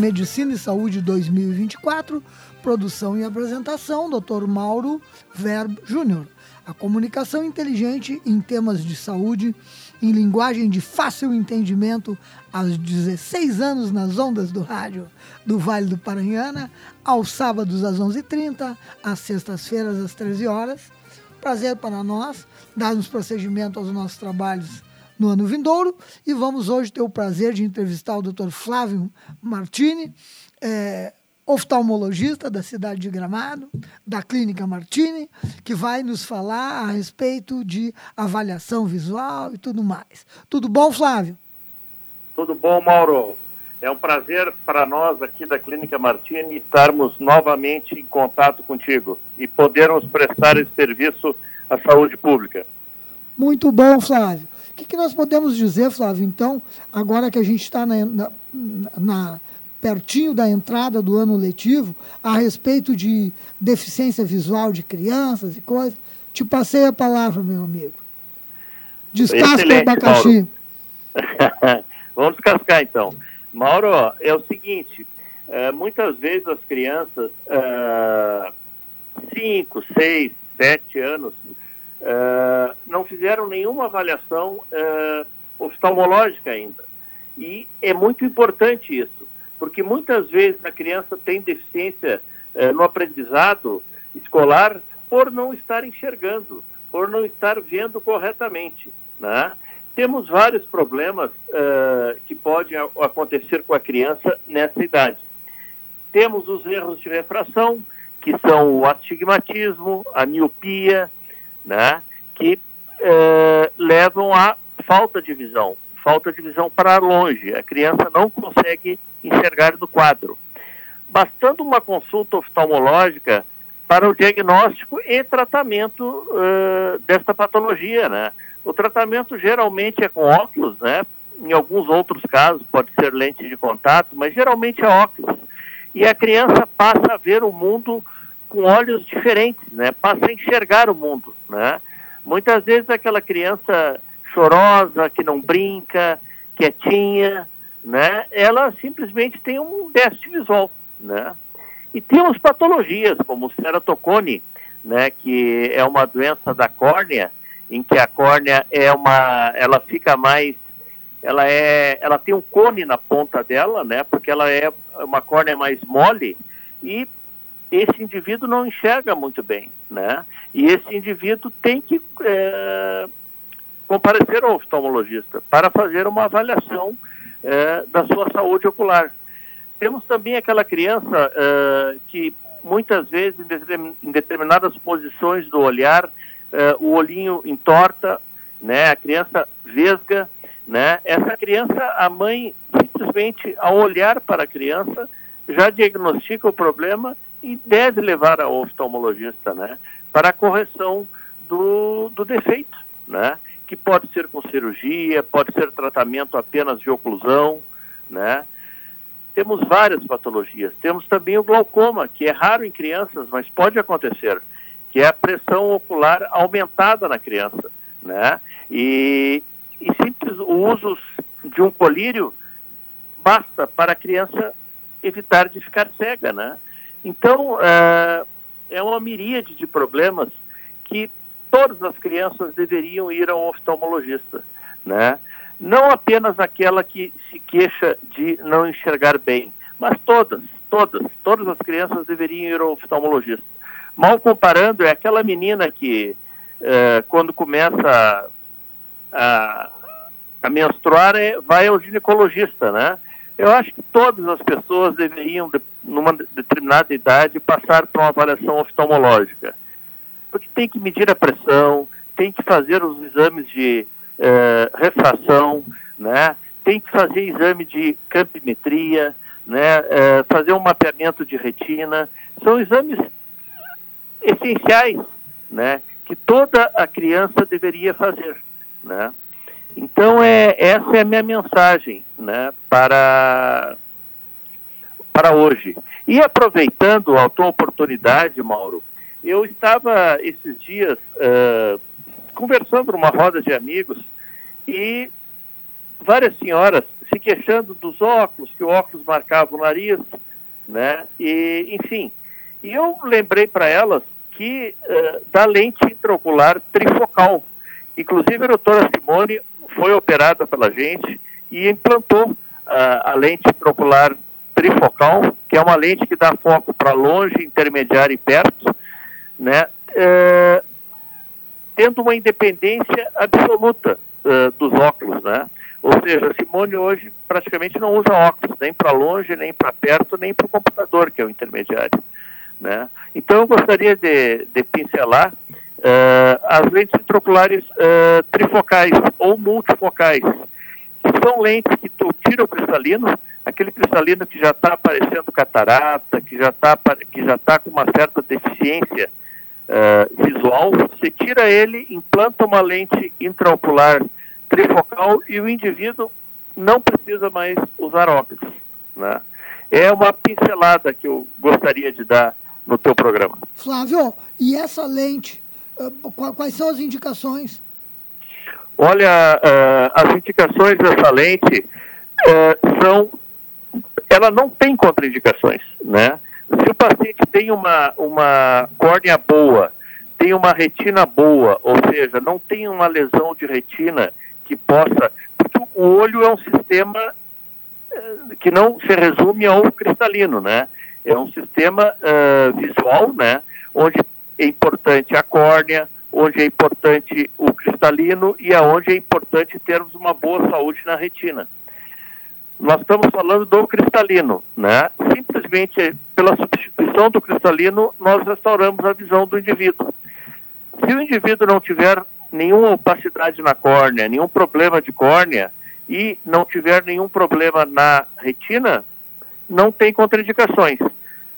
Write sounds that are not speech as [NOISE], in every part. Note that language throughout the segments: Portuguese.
Medicina e Saúde 2024, produção e apresentação, Dr. Mauro Verb Júnior. A comunicação inteligente em temas de saúde, em linguagem de fácil entendimento, aos 16 anos nas ondas do rádio do Vale do Paranhana, aos sábados às 11h30, às sextas-feiras às 13 horas. Prazer para nós, darmos prosseguimento aos nossos trabalhos no ano vindouro. E vamos hoje ter o prazer de entrevistar o Dr. Flávio Martini, é, oftalmologista da cidade de Gramado, da Clínica Martini, que vai nos falar a respeito de avaliação visual e tudo mais. Tudo bom, Flávio? Tudo bom, Mauro. É um prazer para nós aqui da Clínica Martini estarmos novamente em contato contigo e podermos prestar esse serviço à saúde pública. Muito bom, Flávio que, que nós podemos dizer, Flávio, então, agora que a gente está na, na, na, pertinho da entrada do ano letivo, a respeito de deficiência visual de crianças e coisas? Te passei a palavra, meu amigo. Descasca o abacaxi. [LAUGHS] Vamos descascar, então. Mauro, é o seguinte, é, muitas vezes as crianças, 5, 6, 7 anos, uh, não fizeram nenhuma avaliação uh, oftalmológica ainda. E é muito importante isso, porque muitas vezes a criança tem deficiência uh, no aprendizado escolar por não estar enxergando, por não estar vendo corretamente. Né? Temos vários problemas que podem acontecer com a criança nessa idade. Temos os erros de refração, que são o astigmatismo, a miopia, né, que é, levam à falta de visão, falta de visão para longe. A criança não consegue enxergar no quadro. Bastando uma consulta oftalmológica para o diagnóstico e tratamento uh, desta patologia, né? O tratamento geralmente é com óculos, né? Em alguns outros casos pode ser lente de contato, mas geralmente é óculos. E a criança passa a ver o mundo com olhos diferentes, né? Passa a enxergar o mundo, né? Muitas vezes aquela criança chorosa, que não brinca, quietinha, né? Ela simplesmente tem um déficit visual, né? E temos patologias como ceratocone, né? Que é uma doença da córnea, em que a córnea é uma, ela fica mais, ela é, ela tem um cone na ponta dela, né? Porque ela é uma córnea mais mole e esse indivíduo não enxerga muito bem, né? E esse indivíduo tem que é, comparecer ao oftalmologista para fazer uma avaliação é, da sua saúde ocular. Temos também aquela criança é, que muitas vezes em determinadas posições do olhar é, o olhinho entorta, né? A criança vesga, né? Essa criança, a mãe simplesmente ao olhar para a criança já diagnostica o problema e deve levar ao oftalmologista, né, para a correção do, do defeito, né, que pode ser com cirurgia, pode ser tratamento apenas de oclusão, né. Temos várias patologias. Temos também o glaucoma, que é raro em crianças, mas pode acontecer, que é a pressão ocular aumentada na criança, né. E, e simples o uso de um colírio basta para a criança evitar de ficar cega, né? Então, é, é uma miríade de problemas que todas as crianças deveriam ir ao oftalmologista, né? Não apenas aquela que se queixa de não enxergar bem, mas todas, todas, todas as crianças deveriam ir ao oftalmologista. Mal comparando, é aquela menina que, é, quando começa a, a menstruar, é, vai ao ginecologista, né? Eu acho que todas as pessoas deveriam, numa determinada idade, passar por uma avaliação oftalmológica. Porque tem que medir a pressão, tem que fazer os exames de eh, refração, né? tem que fazer exame de campimetria, né? Eh, fazer um mapeamento de retina. São exames essenciais né? que toda a criança deveria fazer. Né? Então, é, essa é a minha mensagem né, para, para hoje. E aproveitando a tua oportunidade, Mauro, eu estava esses dias uh, conversando numa roda de amigos e várias senhoras se queixando dos óculos, que o óculos marcava o nariz, né? E, enfim, e eu lembrei para elas que uh, da lente intraocular trifocal. Inclusive a doutora Simone foi operada pela gente e implantou uh, a lente intraocular trifocal, que é uma lente que dá foco para longe, intermediário e perto, né, uh, tendo uma independência absoluta uh, dos óculos, né? Ou seja, a Simone hoje praticamente não usa óculos, nem para longe, nem para perto, nem para o computador, que é o intermediário. Né? Então eu gostaria de, de pincelar Uh, as lentes intraoculares uh, trifocais ou multifocais, são lentes que tu tira o cristalino, aquele cristalino que já está aparecendo catarata, que já está que já tá com uma certa deficiência uh, visual, você tira ele, implanta uma lente intraocular trifocal e o indivíduo não precisa mais usar óculos. Né? É uma pincelada que eu gostaria de dar no teu programa. Flávio, e essa lente, eh, quais são as indicações? Olha, uh, as indicações dessa lente uh, são, ela não tem contraindicações, né? Se o paciente tem uma, uma córnea boa, tem uma retina boa, ou seja, não tem uma lesão de retina que possa. Porque o olho é um sistema eh, que não se resume ao cristalino, né? É um sistema uh, visual, né? Onde é importante a córnea, onde é importante o cristalino e aonde é importante termos uma boa saúde na retina. Nós estamos falando do cristalino, né? Simplesmente pela substituição do cristalino, nós restauramos a visão do indivíduo. Se o indivíduo não tiver nenhuma opacidade na córnea, nenhum problema de córnea e não tiver nenhum problema na retina, não tem contraindicações.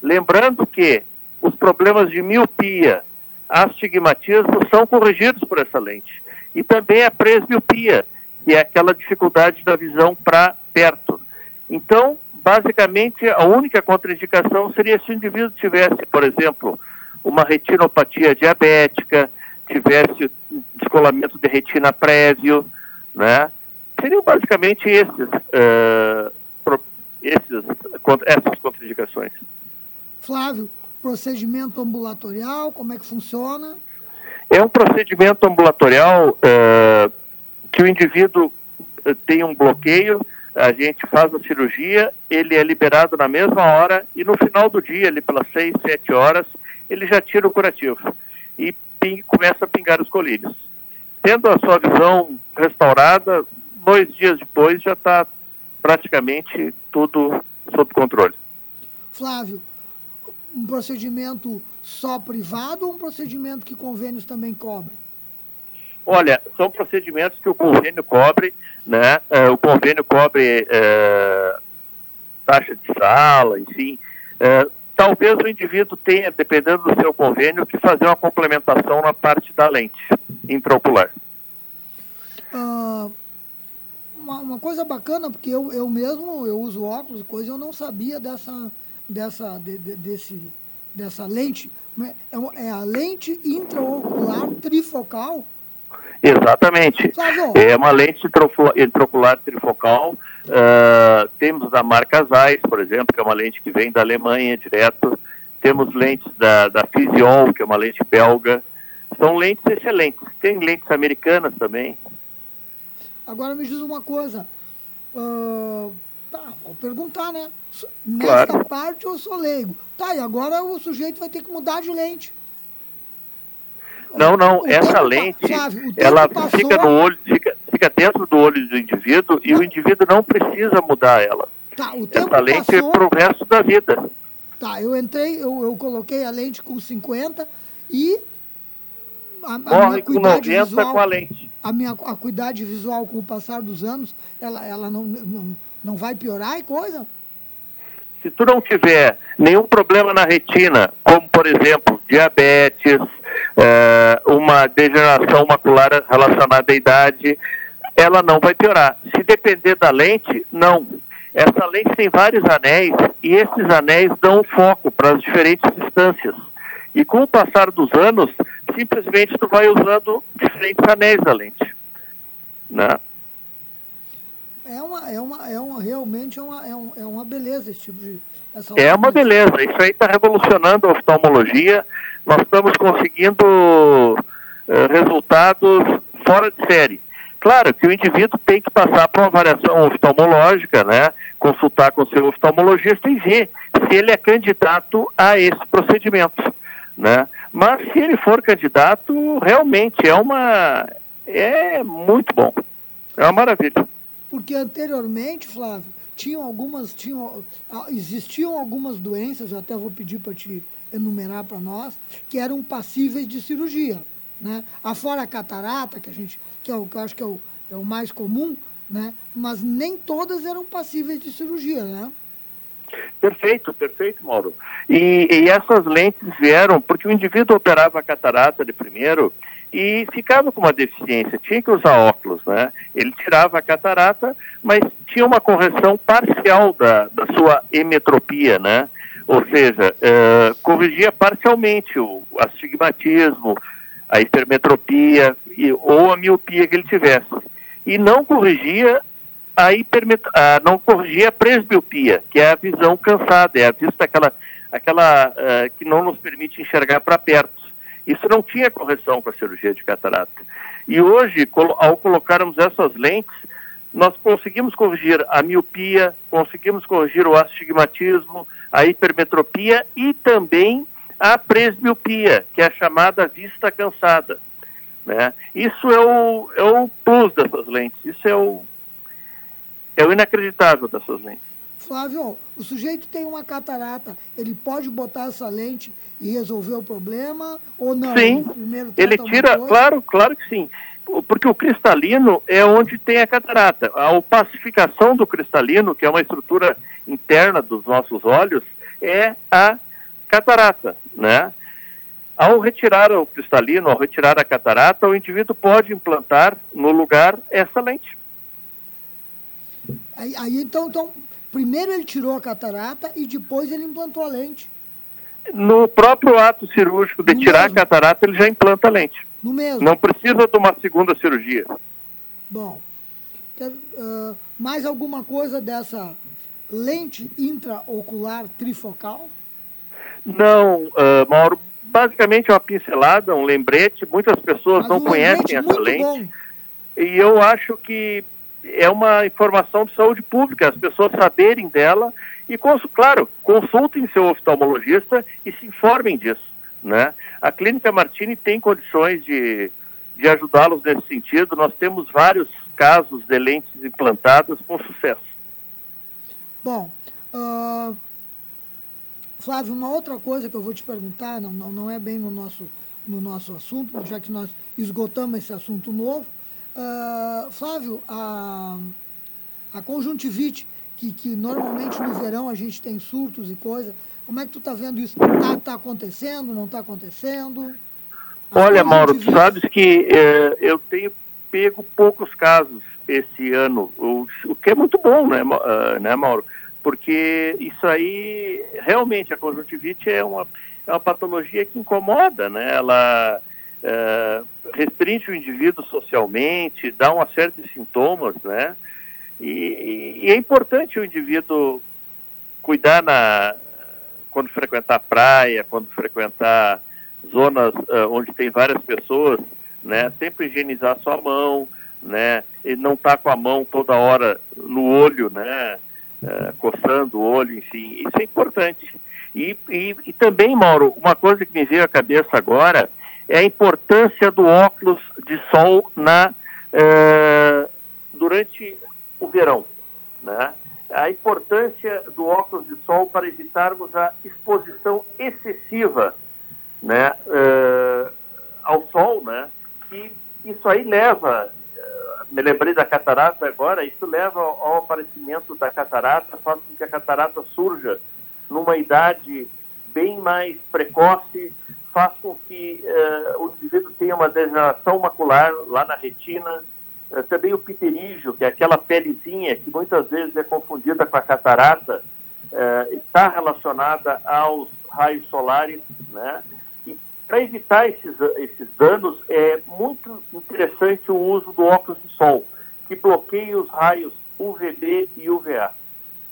Lembrando que os problemas de miopia, astigmatismo são corrigidos por essa lente. E também a presbiopia, que é aquela dificuldade da visão para perto. Então, basicamente, a única contraindicação seria se o indivíduo tivesse, por exemplo, uma retinopatia diabética, tivesse descolamento de retina prévio, né? Seriam basicamente esses, uh, esses, essas contraindicações. Flávio, procedimento ambulatorial, como é que funciona? É um procedimento ambulatorial uh, que o indivíduo tem um bloqueio, a gente faz a cirurgia, ele é liberado na mesma hora e no final do dia, ali pelas seis, sete horas, ele já tira o curativo e ping, começa a pingar os colírios. Tendo a sua visão restaurada, dois dias depois já está praticamente tudo sob controle. Flávio, um procedimento só privado ou um procedimento que convênios também cobrem? Olha, são procedimentos que o convênio cobre, né? É, o convênio cobre é, taxa de sala, enfim. É, talvez o indivíduo tenha, dependendo do seu convênio, que fazer uma complementação na parte da lente intraocular. Ah, uma, uma, coisa bacana, porque eu, eu mesmo eu uso óculos e coisa, eu não sabia dessa, dessa, de, de, desse, dessa lente. É, é a lente intraocular trifocal? Exatamente. É uma lente intraocular trifocal Uh, temos da marca Zeiss, por exemplo, que é uma lente que vem da Alemanha direto. Temos lentes da, da Physion, que é uma lente belga. São lentes excelentes. Tem lentes americanas também. Agora me diz uma coisa. Uh, tá, vou perguntar, né? Nessa claro. parte eu sou leigo. Tá, e agora o sujeito vai ter que mudar de lente. Não, não, o essa lente, ela passou... fica no olho, fica, fica dentro do olho do indivíduo e o indivíduo não precisa mudar ela. Tá, essa lente passou... é para o resto da vida. Tá, eu entrei, eu, eu coloquei a lente com 50 e a, a Morre com 90 visual, com a lente. A minha a cuidade visual com o passar dos anos, ela, ela não, não, não vai piorar e coisa? Se tu não tiver nenhum problema na retina, como por exemplo diabetes, é, uma degeneração macular relacionada à idade, ela não vai piorar. Se depender da lente, não. Essa lente tem vários anéis e esses anéis dão foco para as diferentes distâncias. E com o passar dos anos, simplesmente tu vai usando diferentes anéis da lente. Né? É uma, é uma, é uma, realmente é uma, é, um, é uma beleza esse tipo de. é uma beleza. Isso aí está revolucionando a oftalmologia nós estamos conseguindo uh, resultados fora de série. Claro que o indivíduo tem que passar por uma avaliação oftalmológica, né? consultar com o seu oftalmologista e ver se ele é candidato a esse procedimento. Né? Mas se ele for candidato, realmente é uma. é muito bom. É uma maravilha. Porque anteriormente, Flávio, tinham algumas. Tinham, ah, existiam algumas doenças, até vou pedir para te enumerar para nós, que eram passíveis de cirurgia. Né? Afora a catarata, que, a gente, que, é o, que eu acho que é o, é o mais comum, né? mas nem todas eram passíveis de cirurgia. Né? Perfeito, perfeito, Mauro. E, e, essas lentes vieram porque o indivíduo operava a catarata de primeiro e ficava com uma deficiência, tinha que usar óculos, né? Ele tirava a catarata, mas tinha uma correção parcial da, da sua emetropia, né? Ou seja, uh, corrigia parcialmente o astigmatismo, a hipermetropia e, ou a miopia que ele tivesse. E não corrigia a hipermet não corrigia a presbiopia, que é a visão cansada, é a vista aquela, aquela uh, que não nos permite enxergar para perto. Isso não tinha correção com a cirurgia de catarata. E hoje, ao colocarmos essas lentes, nós conseguimos corrigir a miopia, conseguimos corrigir o astigmatismo, a hipermetropia e também a presbiopia, que é a chamada vista cansada. Né? Isso é o, é o plus dessas lentes, isso é o, é o inacreditável dessas lentes. Flávio, o sujeito tem uma catarata, ele pode botar essa lente e resolver o problema ou não? Sim, ele tira, claro, claro que sim. Porque o cristalino é onde tem a catarata. A opacificação do cristalino, que é uma estrutura interna dos nossos olhos, é a catarata, né? Ao retirar o cristalino, ao retirar a catarata, o indivíduo pode implantar no lugar essa lente. Aí, aí então, então, primeiro ele tirou a catarata e depois ele implantou a lente. No próprio ato cirúrgico de no tirar mesmo. a catarata, ele já implanta a lente. No mesmo. Não precisa de uma segunda cirurgia. Bom, uh, mais alguma coisa dessa lente intraocular trifocal? Não, uh, Mauro, basicamente é uma pincelada, um lembrete. Muitas pessoas Mas não um conhecem essa lente. Bom. E eu acho que é uma informação de saúde pública, as pessoas saberem dela e, claro, consultem seu oftalmologista e se informem disso. Né? A Clínica Martini tem condições de, de ajudá-los nesse sentido. Nós temos vários casos de lentes implantadas com sucesso. Bom, uh, Flávio, uma outra coisa que eu vou te perguntar, não, não, não é bem no nosso, no nosso assunto, já que nós esgotamos esse assunto novo. Uh, Flávio, a, a conjuntivite que, que normalmente no verão a gente tem surtos e coisa. Como é que tu está vendo isso? Está tá acontecendo, não está acontecendo? As Olha, Mauro, tu sabes que eh, eu tenho pego poucos casos esse ano, o, o que é muito bom, né, uh, né, Mauro? Porque isso aí, realmente, a conjuntivite é uma, é uma patologia que incomoda, né? Ela uh, restringe o indivíduo socialmente, dá uma série de sintomas, né? E, e, é importante o indivíduo cuidar na, quando frequentar praia, quando frequentar zonas uh, onde tem várias pessoas, né? Sempre higienizar sua mão, né? E não estar tá com a mão toda hora no olho, né? Uh, coçando o olho, enfim, isso é importante. E, e, e, também, Mauro, uma coisa que me veio à cabeça agora é a importância do óculos de sol na, uh, durante o verão. Né? A importância do óculos de sol para evitarmos a exposição excessiva né, uh, ao sol, né, que isso aí leva, uh, me lembrei da catarata agora, isso leva ao, aparecimento da catarata, faz com que a catarata surja numa idade bem mais precoce, faz com que uh, o indivíduo tenha uma degeneração macular lá na retina, é, também o pterígio, que é aquela pelezinha que muitas vezes é confundida com a catarata, é, está relacionada aos raios solares, né? E para evitar esses, esses danos, é muito interessante o uso do óculos de sol, que bloqueia os raios UVB e UVA.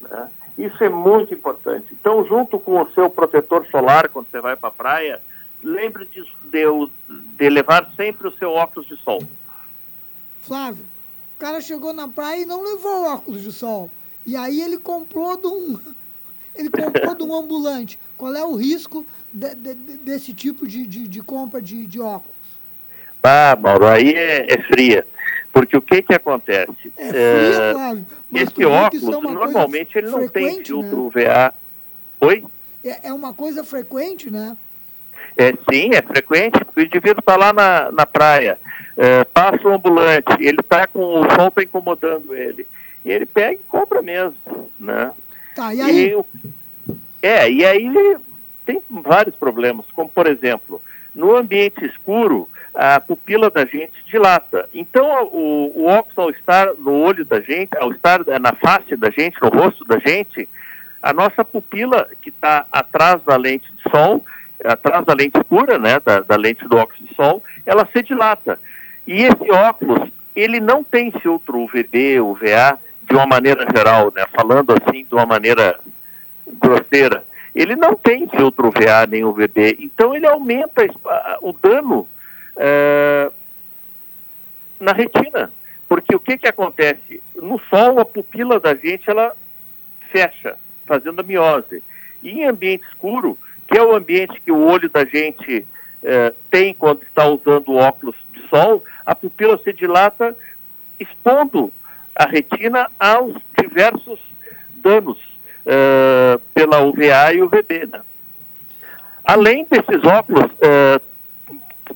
Né? Isso é muito importante. Então, junto com o seu protetor solar, quando você vai para a praia, lembre de, de, de levar sempre o seu óculos de sol. Flávio, o cara chegou na praia e não levou óculos de sol. E aí ele comprou de um. [LAUGHS] Ele comprou de um ambulante. Qual é o risco de, de, desse tipo de, de, de compra de, de, óculos? Ah, Mauro, aí é, é, fria. Porque o que que acontece? É fria, é, Flávio. esse óculos, é normalmente, ele não tem filtro né? VA. Oi? É, é uma coisa frequente, né? É, sim, é frequente. O indivíduo está lá na, na praia é, passa o ambulante, ele está com o sol está incomodando ele. E ele pega e compra mesmo, né? Tá, e aí? E, é, e aí tem vários problemas, como por exemplo, no ambiente escuro, a pupila da gente dilata. Então, o, o óculos, ao estar no olho da gente, ao estar na face da gente, no rosto da gente, a nossa pupila, que está atrás da lente de sol, atrás da lente escura, né, da, da lente do óculos de sol, ela se dilata. E esse óculos, ele não tem filtro UVB, UVA, de uma maneira geral, né, falando assim de uma maneira grosseira. Ele não tem filtro UVA nem UVB, então ele aumenta o dano é, na retina. Porque o que, que acontece? No sol, a pupila da gente ela fecha, fazendo a miose. E em ambiente escuro, que é o ambiente que o olho da gente é, tem quando está usando óculos de sol, a pupila se dilata, expondo a retina aos diversos danos é, pela UVA e UVB. Né? Além desses óculos, uh,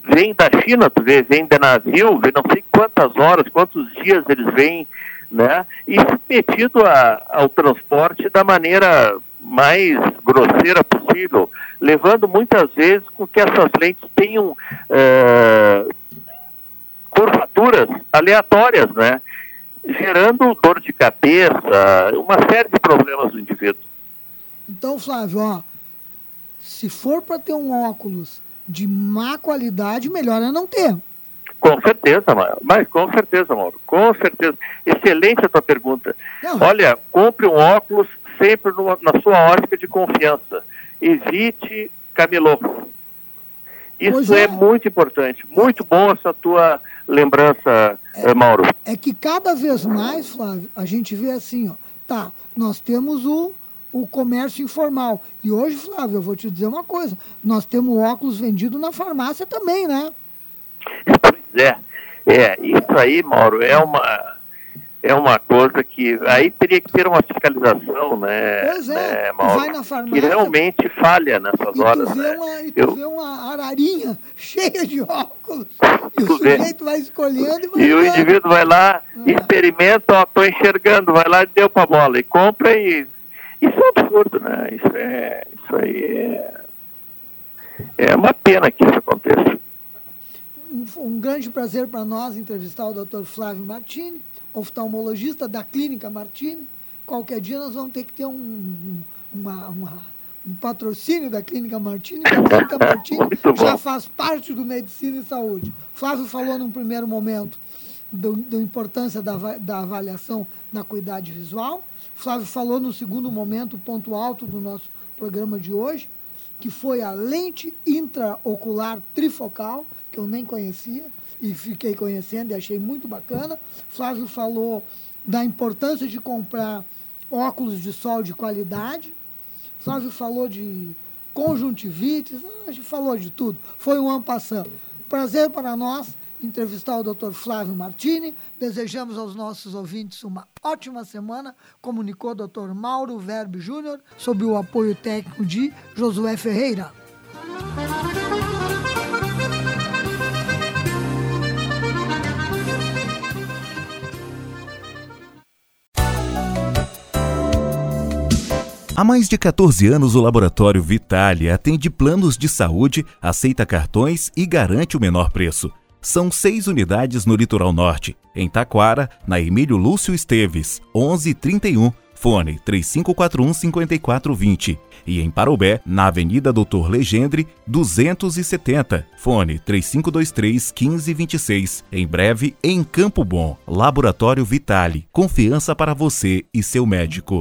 vem da China, tu vê, vem de navio, vem não sei quantas horas, quantos dias eles vêm, né? E submetido a, ao transporte da maneira mais grosseira possível, levando muitas vezes com que essas lentes tenham uh, curvaturas aleatórias, né? Gerando dor de cabeça, uma série de problemas no indivíduo. Então, Flávio, ó, se for para ter um óculos de má qualidade, melhor é não ter. Com certeza, mas com certeza, Mauro, com certeza. Excelente a tua pergunta. Não. Olha, compre um óculos sempre numa, na sua ótica de confiança. Evite camelô. Isso é. é. muito importante. Muito bom essa tua lembrança, é, eh, Mauro. É que cada vez mais, Flávio, a gente vê assim, ó, tá, nós temos o o comércio informal. E hoje, Flávio, eu vou te dizer uma coisa: nós temos óculos vendido na farmácia também, né? Pois é. É, isso aí, Mauro, é uma, é uma coisa que aí teria que ter uma fiscalização, né? Pois é, né, Mauro, vai na farmácia. Que realmente falha nessas horas. Tu vê né? uma, e tu eu... vê uma ararinha [LAUGHS] cheia de óculos. E tu o sujeito vê. vai escolhendo e vai. E o indivíduo vai lá, é. experimenta, ó, tô enxergando, vai lá e deu pra bola. E compra e isso é absurdo, né? Isso, é, isso aí é, é uma pena que isso aconteça. Um, um grande prazer para nós entrevistar o Dr. Flávio Martini, oftalmologista da Clínica Martini. Qualquer dia nós vamos ter que ter um, uma, uma, um patrocínio da Clínica Martini. A [LAUGHS] Clínica Martini já faz parte do Medicina e Saúde. Flávio falou num primeiro momento da importância da, da avaliação na cuidade visual Flávio falou no segundo momento, o ponto alto do nosso programa de hoje, que foi a lente intraocular trifocal, que eu nem conhecia e fiquei conhecendo e achei muito bacana. Flávio falou da importância de comprar óculos de sol de qualidade. Flávio falou de conjuntivites, a gente falou de tudo. Foi um ano passando. Prazer para nós entrevistar o Dr. Flávio Martini. Desejamos aos nossos ouvintes uma ótima semana. Comunicou o Dr. Mauro Verbe Júnior, sob o apoio técnico de Josué Ferreira. Há mais de 14 anos, o Laboratório Vitale atende planos de saúde, aceita cartões e garante o menor preço. São seis unidades no litoral norte. Em Taquara, na Emílio Lúcio Esteves, 1131, fone 3541-5420. E em Parobé, na Avenida Doutor Legendre, 270, fone 3523-1526. Em breve, em Campo Bom, Laboratório Vitale. Confiança para você e seu médico.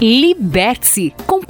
Liberte-se! Com